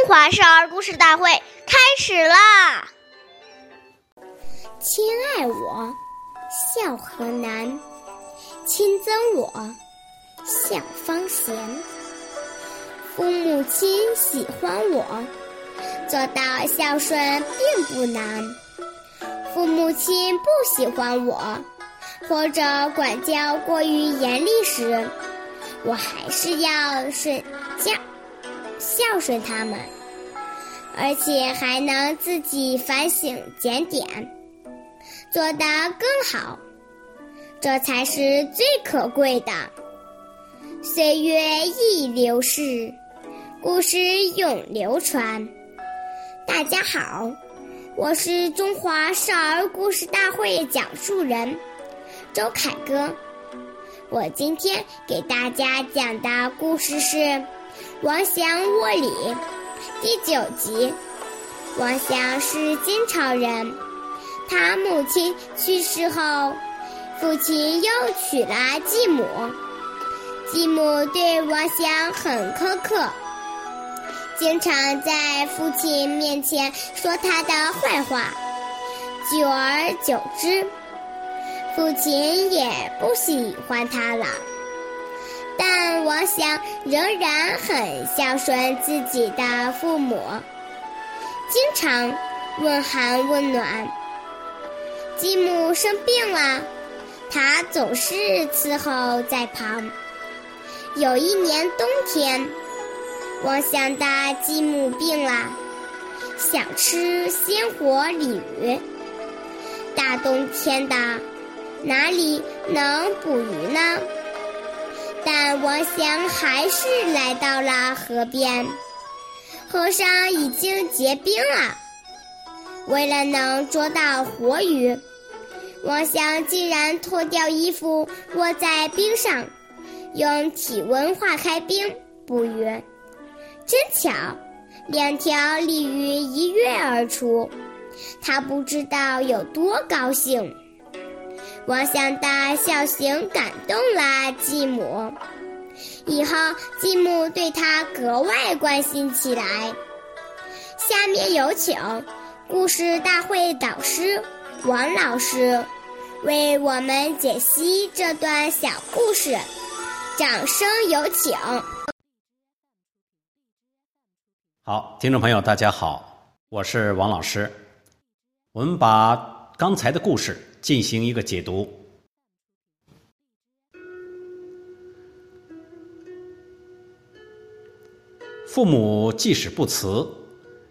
中华少儿故事大会开始啦！亲爱我，孝何难；亲憎我，孝方贤。父母亲喜欢我，做到孝顺并不难；父母亲不喜欢我，或者管教过于严厉时，我还是要顺教。孝顺他们，而且还能自己反省检点，做得更好，这才是最可贵的。岁月易流逝，故事永流传。大家好，我是中华少儿故事大会讲述人周凯歌，我今天给大家讲的故事是。王祥卧里第九集。王祥是金朝人，他母亲去世后，父亲又娶了继母。继母对王祥很苛刻，经常在父亲面前说他的坏话。久而久之，父亲也不喜欢他了。但王祥仍然很孝顺自己的父母，经常问寒问暖。继母生病了，他总是伺候在旁。有一年冬天，王祥的继母病了，想吃鲜活鲤鱼。大冬天的，哪里能捕鱼呢？但王祥还是来到了河边，河上已经结冰了。为了能捉到活鱼，王祥竟然脱掉衣服卧在冰上，用体温化开冰捕鱼。真巧，两条鲤鱼一跃而出，他不知道有多高兴。王祥的孝行感动了继母，以后继母对他格外关心起来。下面有请故事大会导师王老师为我们解析这段小故事，掌声有请。好，听众朋友，大家好，我是王老师。我们把刚才的故事。进行一个解读。父母即使不辞，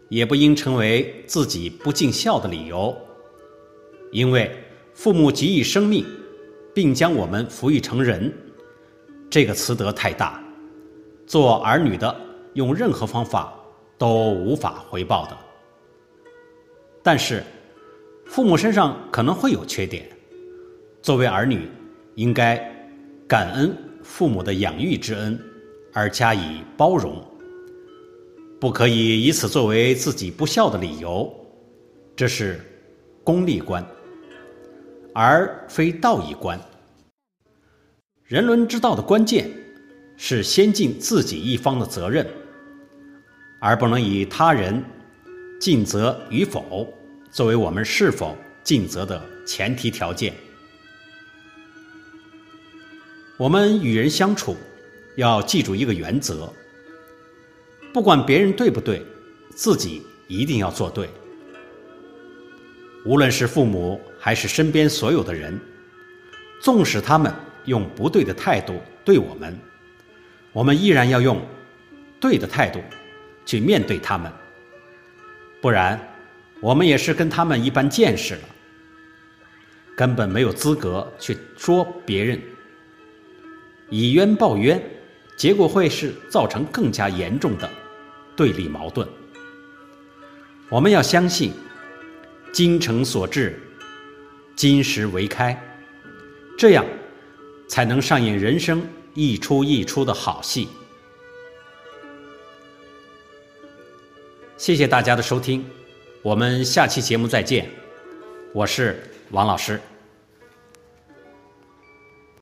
也不应成为自己不尽孝的理由，因为父母给予生命，并将我们抚育成人，这个慈德太大，做儿女的用任何方法都无法回报的。但是。父母身上可能会有缺点，作为儿女，应该感恩父母的养育之恩，而加以包容，不可以以此作为自己不孝的理由，这是功利观，而非道义观。人伦之道的关键是先尽自己一方的责任，而不能以他人尽责与否。作为我们是否尽责的前提条件，我们与人相处要记住一个原则：不管别人对不对，自己一定要做对。无论是父母还是身边所有的人，纵使他们用不对的态度对我们，我们依然要用对的态度去面对他们，不然。我们也是跟他们一般见识了，根本没有资格去说别人，以冤报冤，结果会是造成更加严重的对立矛盾。我们要相信，精诚所至，金石为开，这样才能上演人生一出一出的好戏。谢谢大家的收听。我们下期节目再见，我是王老师。